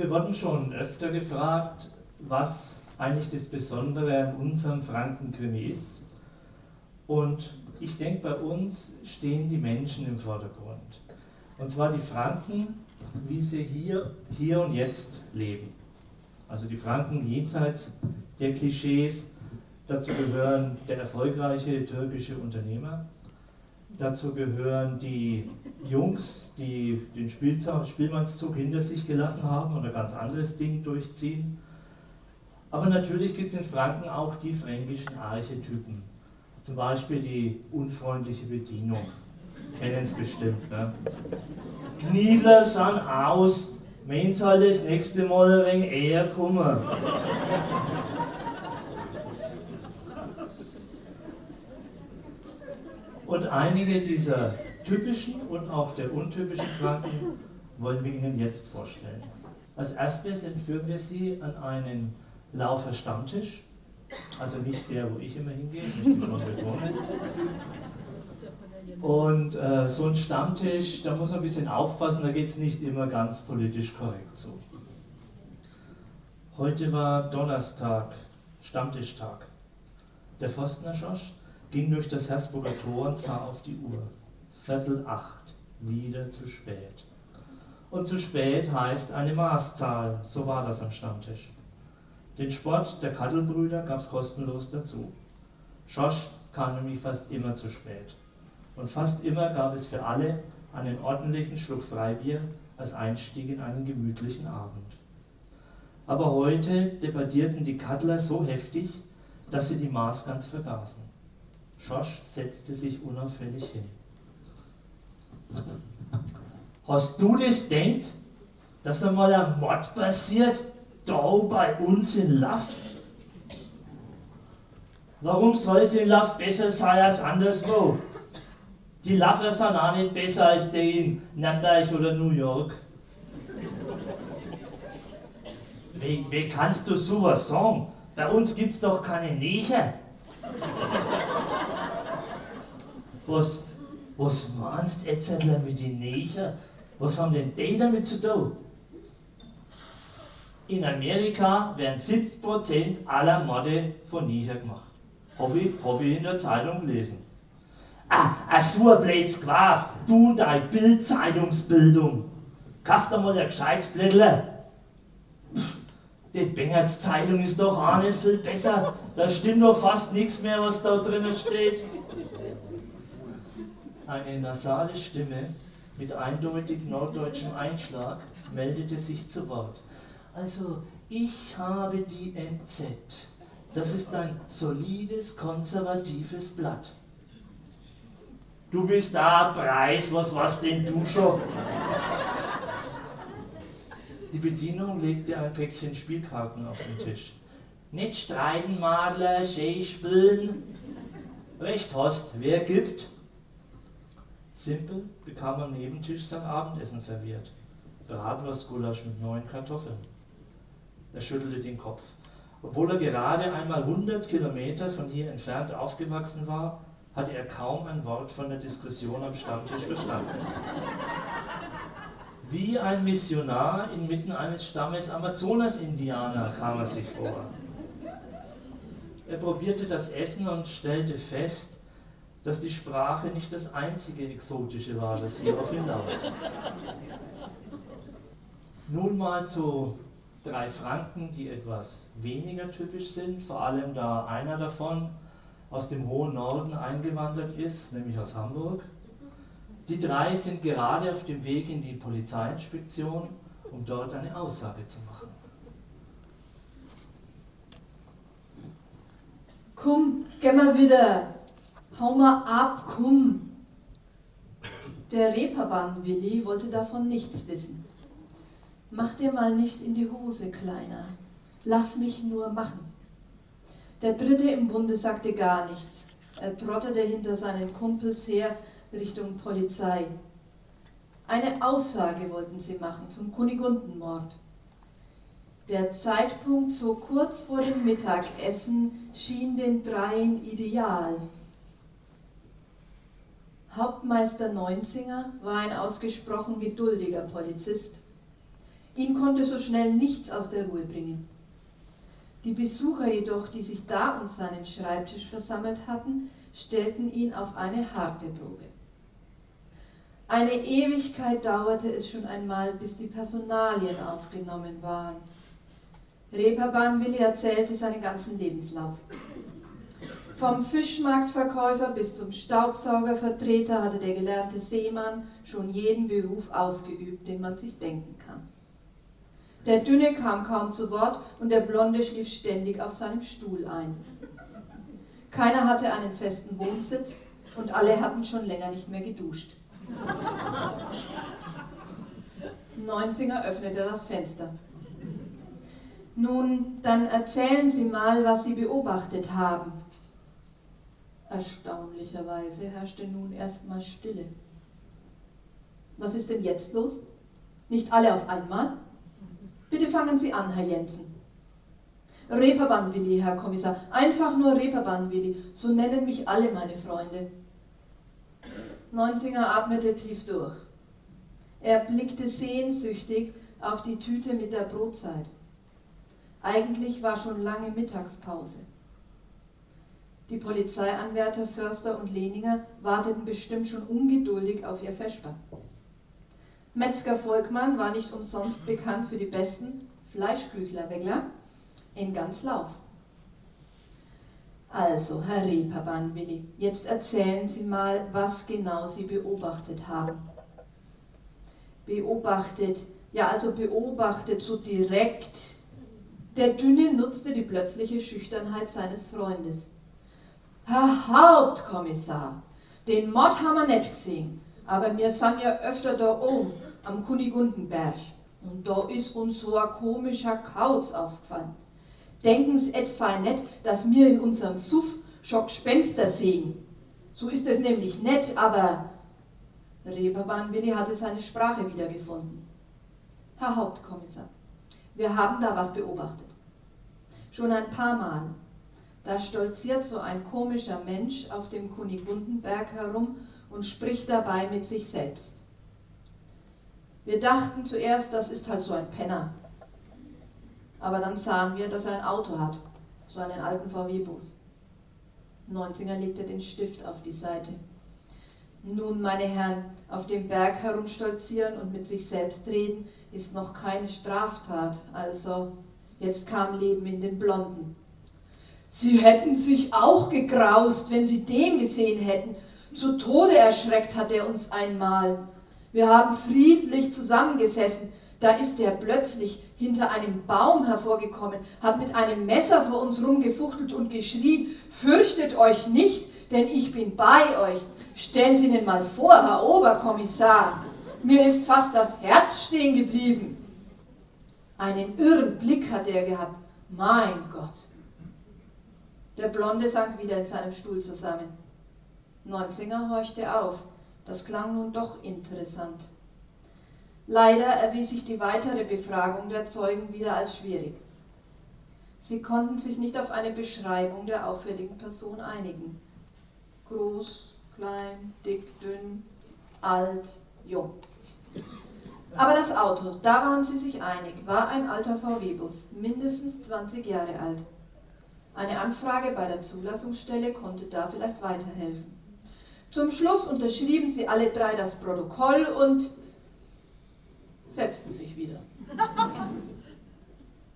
Wir wurden schon öfter gefragt, was eigentlich das Besondere an unserem Frankenkrimi ist. Und ich denke, bei uns stehen die Menschen im Vordergrund. Und zwar die Franken, wie sie hier, hier und jetzt leben. Also die Franken jenseits der Klischees. Dazu gehören der erfolgreiche türkische Unternehmer. Dazu gehören die Jungs, die den Spielmannszug hinter sich gelassen haben und ein ganz anderes Ding durchziehen. Aber natürlich gibt es in Franken auch die fränkischen Archetypen. Zum Beispiel die unfreundliche Bedienung. Kennen es bestimmt. Ne? Kniedler sind aus, meint halt das nächste Mal ein wenig eher kommen. Und einige dieser typischen und auch der untypischen Franken wollen wir Ihnen jetzt vorstellen. Als erstes entführen wir Sie an einen Laufer Stammtisch, also nicht der, wo ich immer hingehe, ich schon betonen. Und äh, so ein Stammtisch, da muss man ein bisschen aufpassen, da geht es nicht immer ganz politisch korrekt zu. Heute war Donnerstag, Stammtischtag. Der Forstner Schorsch ging durch das Hersburger Tor und sah auf die Uhr. Viertel acht, wieder zu spät. Und zu spät heißt eine Maßzahl, so war das am Stammtisch. Den Sport der Kattelbrüder gab es kostenlos dazu. Schorsch kam nämlich fast immer zu spät. Und fast immer gab es für alle einen ordentlichen Schluck Freibier als Einstieg in einen gemütlichen Abend. Aber heute debattierten die Kattler so heftig, dass sie die Maß ganz vergaßen. Schorsch setzte sich unauffällig hin. Hast du das denkt, dass einmal ein Mord passiert, da bei uns in Laff? Warum soll es in Laff besser sein als anderswo? Die Laffer sind auch nicht besser als die in Nürnberg oder New York. Wie, wie kannst du sowas sagen? Bei uns gibt's doch keine Neger. Was, was meinst du jetzt mit den Neger? Was haben denn die damit zu tun? In Amerika werden 70% aller Morde von Neger gemacht. Habe ich, hab ich in der Zeitung gelesen. Ah, a so ein blöds Quaf, du und deine Bild-Zeitungsbildung. Kauf dir mal ein gescheites Blättle. Die Bengerts Zeitung ist doch auch nicht viel besser. Da stimmt doch fast nichts mehr, was da drinnen steht. Eine nasale Stimme mit eindeutig norddeutschem Einschlag meldete sich zu Wort. Also, ich habe die NZ. Das ist ein solides, konservatives Blatt. Du bist da, Preis, was was denn du schon? Die Bedienung legte ein Päckchen Spielkarten auf den Tisch. Nicht streiten, Madler, schön spielen. Recht hast, wer gibt? Simpel bekam am Nebentisch sein Abendessen serviert. Bratwurstgulasch mit neun Kartoffeln. Er schüttelte den Kopf. Obwohl er gerade einmal 100 Kilometer von hier entfernt aufgewachsen war, hatte er kaum ein Wort von der Diskussion am Stammtisch verstanden. Wie ein Missionar inmitten eines Stammes Amazonas-Indianer kam er sich vor. Er probierte das Essen und stellte fest, dass die Sprache nicht das einzige Exotische war, das hier auf ihn lauert. Nun mal zu drei Franken, die etwas weniger typisch sind, vor allem da einer davon aus dem hohen Norden eingewandert ist, nämlich aus Hamburg. Die drei sind gerade auf dem Weg in die Polizeiinspektion, um dort eine Aussage zu machen. Komm, geh mal wieder. Hau mal ab, komm. Der Reeperbahn Willi wollte davon nichts wissen. Mach dir mal nicht in die Hose, Kleiner. Lass mich nur machen. Der Dritte im Bunde sagte gar nichts. Er trottete hinter seinen Kumpels her Richtung Polizei. Eine Aussage wollten sie machen zum Kunigundenmord. Der Zeitpunkt so kurz vor dem Mittagessen schien den dreien ideal. Hauptmeister Neunzinger war ein ausgesprochen geduldiger Polizist. Ihn konnte so schnell nichts aus der Ruhe bringen. Die Besucher jedoch, die sich da um seinen Schreibtisch versammelt hatten, stellten ihn auf eine harte Probe. Eine Ewigkeit dauerte es schon einmal, bis die Personalien aufgenommen waren. Reeperbahn Willi erzählte seinen ganzen Lebenslauf. Vom Fischmarktverkäufer bis zum Staubsaugervertreter hatte der gelernte Seemann schon jeden Beruf ausgeübt, den man sich denken kann. Der Dünne kam kaum zu Wort und der Blonde schlief ständig auf seinem Stuhl ein. Keiner hatte einen festen Wohnsitz und alle hatten schon länger nicht mehr geduscht. Neunzinger öffnete das Fenster. Nun, dann erzählen Sie mal, was Sie beobachtet haben. Erstaunlicherweise herrschte nun erstmal Stille. Was ist denn jetzt los? Nicht alle auf einmal? Bitte fangen Sie an, Herr Jensen. Reeperbahn-Willi, Herr Kommissar. Einfach nur Reeperbahn-Willi. So nennen mich alle meine Freunde. Neunzinger atmete tief durch. Er blickte sehnsüchtig auf die Tüte mit der Brotzeit. Eigentlich war schon lange Mittagspause. Die Polizeianwärter Förster und Leninger warteten bestimmt schon ungeduldig auf ihr Vesper. Metzger Volkmann war nicht umsonst bekannt für die besten Fleischküchlerwegler in ganz Lauf. Also, Herr Reeperbahn, Willi, jetzt erzählen Sie mal, was genau Sie beobachtet haben. Beobachtet, ja, also beobachtet so direkt. Der Dünne nutzte die plötzliche Schüchternheit seines Freundes. Herr Hauptkommissar, den Mord haben wir nicht gesehen, aber wir sind ja öfter da oben am Kunigundenberg. Und da ist uns so ein komischer Kauz aufgefallen. Denken Sie jetzt fein nicht, dass wir in unserem Suff schon Gespenster sehen. So ist es nämlich nicht, aber Reeperbahn Willi hatte seine Sprache wiedergefunden. Herr Hauptkommissar, wir haben da was beobachtet. Schon ein paar Mal. Da stolziert so ein komischer Mensch auf dem Kunigundenberg herum und spricht dabei mit sich selbst. Wir dachten zuerst, das ist halt so ein Penner. Aber dann sahen wir, dass er ein Auto hat, so einen alten VW-Bus. Neunzinger legte den Stift auf die Seite. Nun, meine Herren, auf dem Berg herumstolzieren und mit sich selbst reden ist noch keine Straftat. Also, jetzt kam Leben in den Blonden. Sie hätten sich auch gegraust, wenn Sie den gesehen hätten. Zu Tode erschreckt hat er uns einmal. Wir haben friedlich zusammengesessen. Da ist er plötzlich hinter einem Baum hervorgekommen, hat mit einem Messer vor uns rumgefuchtelt und geschrien, fürchtet euch nicht, denn ich bin bei euch. Stellen Sie Ihnen mal vor, Herr Oberkommissar, mir ist fast das Herz stehen geblieben. Einen irren Blick hat er gehabt. Mein Gott. Der Blonde sank wieder in seinem Stuhl zusammen. Neunzinger horchte auf. Das klang nun doch interessant. Leider erwies sich die weitere Befragung der Zeugen wieder als schwierig. Sie konnten sich nicht auf eine Beschreibung der auffälligen Person einigen. Groß, klein, dick, dünn, alt, jung. Aber das Auto, da waren sie sich einig, war ein alter VW-Bus, mindestens 20 Jahre alt. Eine Anfrage bei der Zulassungsstelle konnte da vielleicht weiterhelfen. Zum Schluss unterschrieben sie alle drei das Protokoll und setzten sich wieder.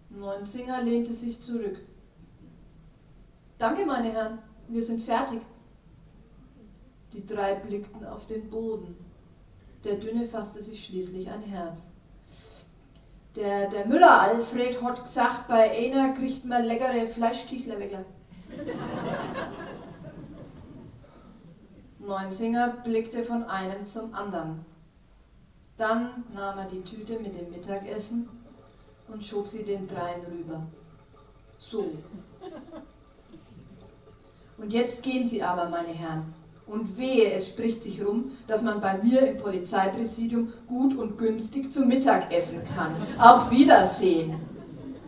Neunzinger lehnte sich zurück. Danke, meine Herren, wir sind fertig. Die drei blickten auf den Boden. Der Dünne fasste sich schließlich ein Herz. Der, der Müller Alfred hat gesagt, bei einer kriegt man leckere Fleischkichler weg. Neunzinger blickte von einem zum anderen. Dann nahm er die Tüte mit dem Mittagessen und schob sie den dreien rüber. So. Und jetzt gehen Sie aber, meine Herren. Und wehe, es spricht sich rum, dass man bei mir im Polizeipräsidium gut und günstig zum Mittag essen kann. Auf Wiedersehen.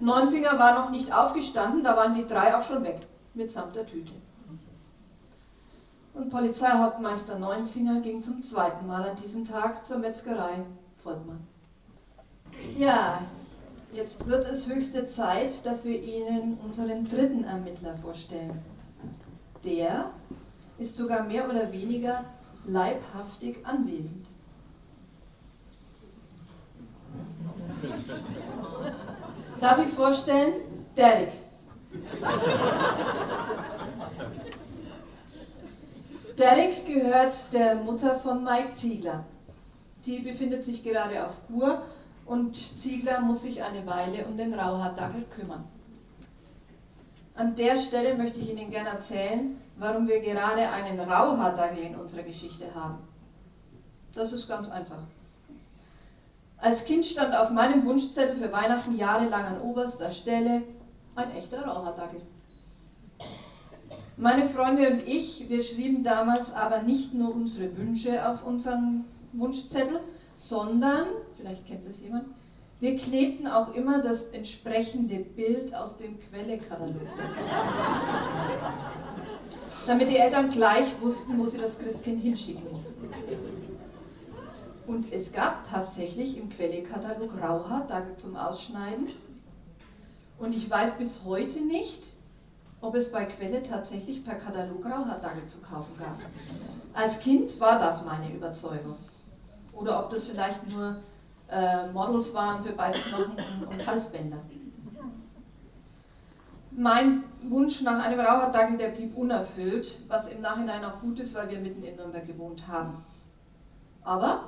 Neunzinger war noch nicht aufgestanden, da waren die drei auch schon weg, mitsamt der Tüte. Und Polizeihauptmeister Neunzinger ging zum zweiten Mal an diesem Tag zur Metzgerei Volkmann. Ja, jetzt wird es höchste Zeit, dass wir Ihnen unseren dritten Ermittler vorstellen. Der ist sogar mehr oder weniger leibhaftig anwesend. Darf ich vorstellen? Derek. Derek gehört der Mutter von Mike Ziegler. Die befindet sich gerade auf Kur und Ziegler muss sich eine Weile um den Rauhaardackel kümmern. An der Stelle möchte ich Ihnen gerne erzählen, warum wir gerade einen Rauhaardackel in unserer Geschichte haben. Das ist ganz einfach. Als Kind stand auf meinem Wunschzettel für Weihnachten jahrelang an oberster Stelle ein echter Rauhaardackel. Meine Freunde und ich, wir schrieben damals aber nicht nur unsere Wünsche auf unseren Wunschzettel, sondern, vielleicht kennt das jemand, wir klebten auch immer das entsprechende Bild aus dem Quellekatalog dazu. Damit die Eltern gleich wussten, wo sie das Christkind hinschicken mussten. Und es gab tatsächlich im Quellekatalog Rauhaardackel zum Ausschneiden. Und ich weiß bis heute nicht, ob es bei Quelle tatsächlich per Katalog Rauhaardackel zu kaufen gab. Als Kind war das meine Überzeugung. Oder ob das vielleicht nur äh, Models waren für Beißknochen und, und Halsbänder. Mein Wunsch nach einem Rauhaardackel, der blieb unerfüllt, was im Nachhinein auch gut ist, weil wir mitten in Nürnberg gewohnt haben. Aber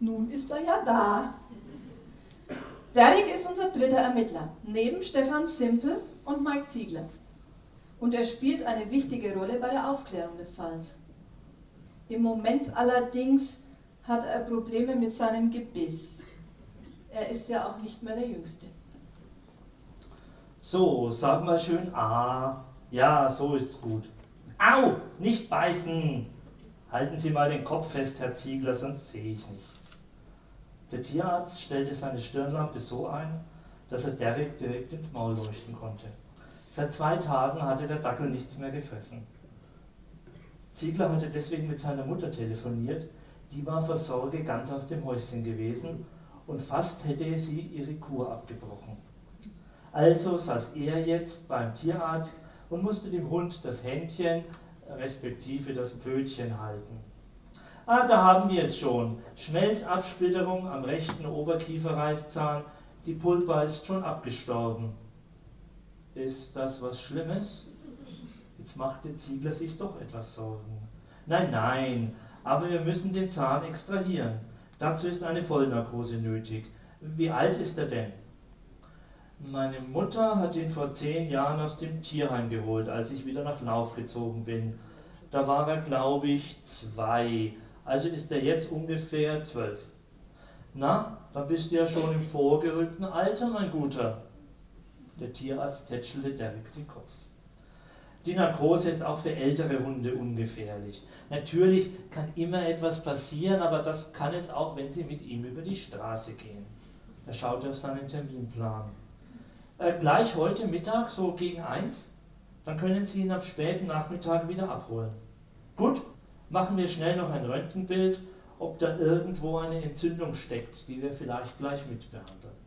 nun ist er ja da. Derek ist unser dritter Ermittler, neben Stefan Simpel und Mike Ziegler. Und er spielt eine wichtige Rolle bei der Aufklärung des Falls. Im Moment allerdings hat er Probleme mit seinem Gebiss. Er ist ja auch nicht mehr der Jüngste. So, sag mal schön Ah. Ja, so ist's gut. Au, nicht beißen! Halten Sie mal den Kopf fest, Herr Ziegler, sonst sehe ich nichts. Der Tierarzt stellte seine Stirnlampe so ein, dass er Derek direkt ins Maul leuchten konnte. Seit zwei Tagen hatte der Dackel nichts mehr gefressen. Ziegler hatte deswegen mit seiner Mutter telefoniert, die war vor Sorge ganz aus dem Häuschen gewesen und fast hätte sie ihre Kur abgebrochen. Also saß er jetzt beim Tierarzt und musste dem Hund das Händchen, respektive das Pfötchen halten. Ah, da haben wir es schon. Schmelzabsplitterung am rechten Oberkieferreißzahn. Die Pulpa ist schon abgestorben. Ist das was Schlimmes? Jetzt machte Ziegler sich doch etwas Sorgen. Nein, nein, aber wir müssen den Zahn extrahieren. Dazu ist eine Vollnarkose nötig. Wie alt ist er denn? Meine Mutter hat ihn vor zehn Jahren aus dem Tierheim geholt, als ich wieder nach Lauf gezogen bin. Da war er, glaube ich, zwei. Also ist er jetzt ungefähr zwölf. Na, dann bist du ja schon im vorgerückten Alter, mein Guter. Der Tierarzt tätschelte Derek den Kopf. Die Narkose ist auch für ältere Hunde ungefährlich. Natürlich kann immer etwas passieren, aber das kann es auch, wenn Sie mit ihm über die Straße gehen. Er schaute auf seinen Terminplan. Äh, gleich heute Mittag, so gegen eins, dann können Sie ihn am späten Nachmittag wieder abholen. Gut, machen wir schnell noch ein Röntgenbild, ob da irgendwo eine Entzündung steckt, die wir vielleicht gleich mitbehandeln.